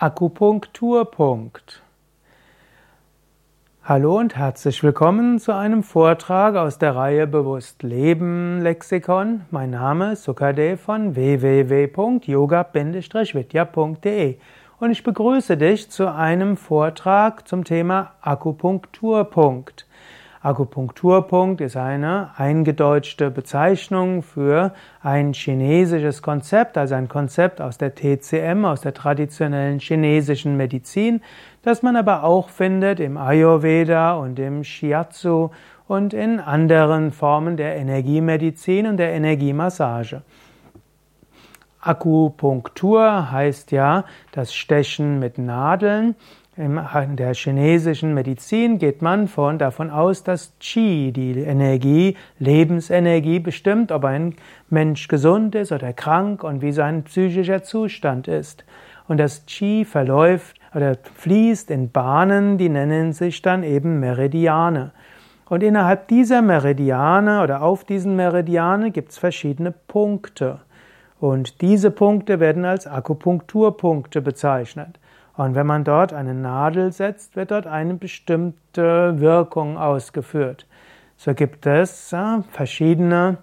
Akupunkturpunkt. Hallo und herzlich willkommen zu einem Vortrag aus der Reihe Bewusst Leben Lexikon. Mein Name ist Sukadev von www.yoga-vidya.de und ich begrüße dich zu einem Vortrag zum Thema Akupunkturpunkt. Akupunkturpunkt ist eine eingedeutschte Bezeichnung für ein chinesisches Konzept, also ein Konzept aus der TCM, aus der traditionellen chinesischen Medizin, das man aber auch findet im Ayurveda und im Shiatsu und in anderen Formen der Energiemedizin und der Energiemassage. Akupunktur heißt ja das Stechen mit Nadeln. In der chinesischen Medizin geht man von, davon aus, dass Qi, die Energie, Lebensenergie bestimmt, ob ein Mensch gesund ist oder krank und wie sein psychischer Zustand ist. Und das Qi verläuft oder fließt in Bahnen, die nennen sich dann eben Meridiane. Und innerhalb dieser Meridiane oder auf diesen Meridiane gibt es verschiedene Punkte. Und diese Punkte werden als Akupunkturpunkte bezeichnet. Und wenn man dort eine Nadel setzt, wird dort eine bestimmte Wirkung ausgeführt. So gibt es verschiedene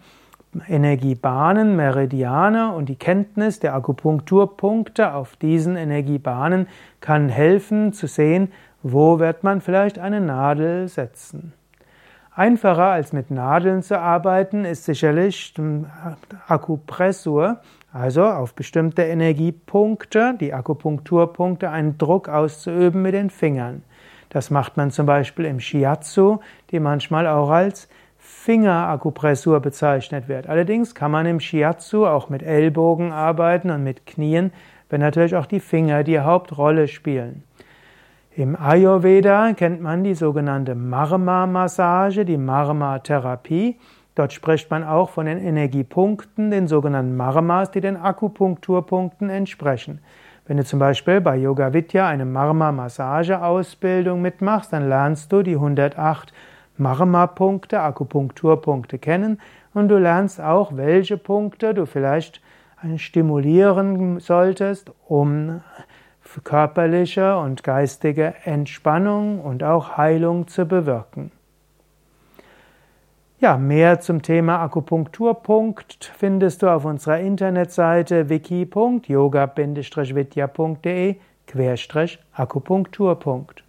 Energiebahnen, Meridiane und die Kenntnis der Akupunkturpunkte auf diesen Energiebahnen kann helfen zu sehen, wo wird man vielleicht eine Nadel setzen. Einfacher als mit Nadeln zu arbeiten ist sicherlich Akupressur, also auf bestimmte Energiepunkte, die Akupunkturpunkte, einen Druck auszuüben mit den Fingern. Das macht man zum Beispiel im Shiatsu, die manchmal auch als Fingerakupressur bezeichnet wird. Allerdings kann man im Shiatsu auch mit Ellbogen arbeiten und mit Knien, wenn natürlich auch die Finger die Hauptrolle spielen. Im Ayurveda kennt man die sogenannte Marma-Massage, die Marma-Therapie. Dort spricht man auch von den Energiepunkten, den sogenannten Marmas, die den Akupunkturpunkten entsprechen. Wenn du zum Beispiel bei Yoga Vidya eine Marma-Massage-Ausbildung mitmachst, dann lernst du die 108 Marma-Punkte, Akupunkturpunkte kennen und du lernst auch, welche Punkte du vielleicht stimulieren solltest, um körperliche und geistige Entspannung und auch Heilung zu bewirken. Ja, mehr zum Thema Akupunkturpunkt findest du auf unserer Internetseite wiki.yoga-vidya.de Akupunkturpunkt.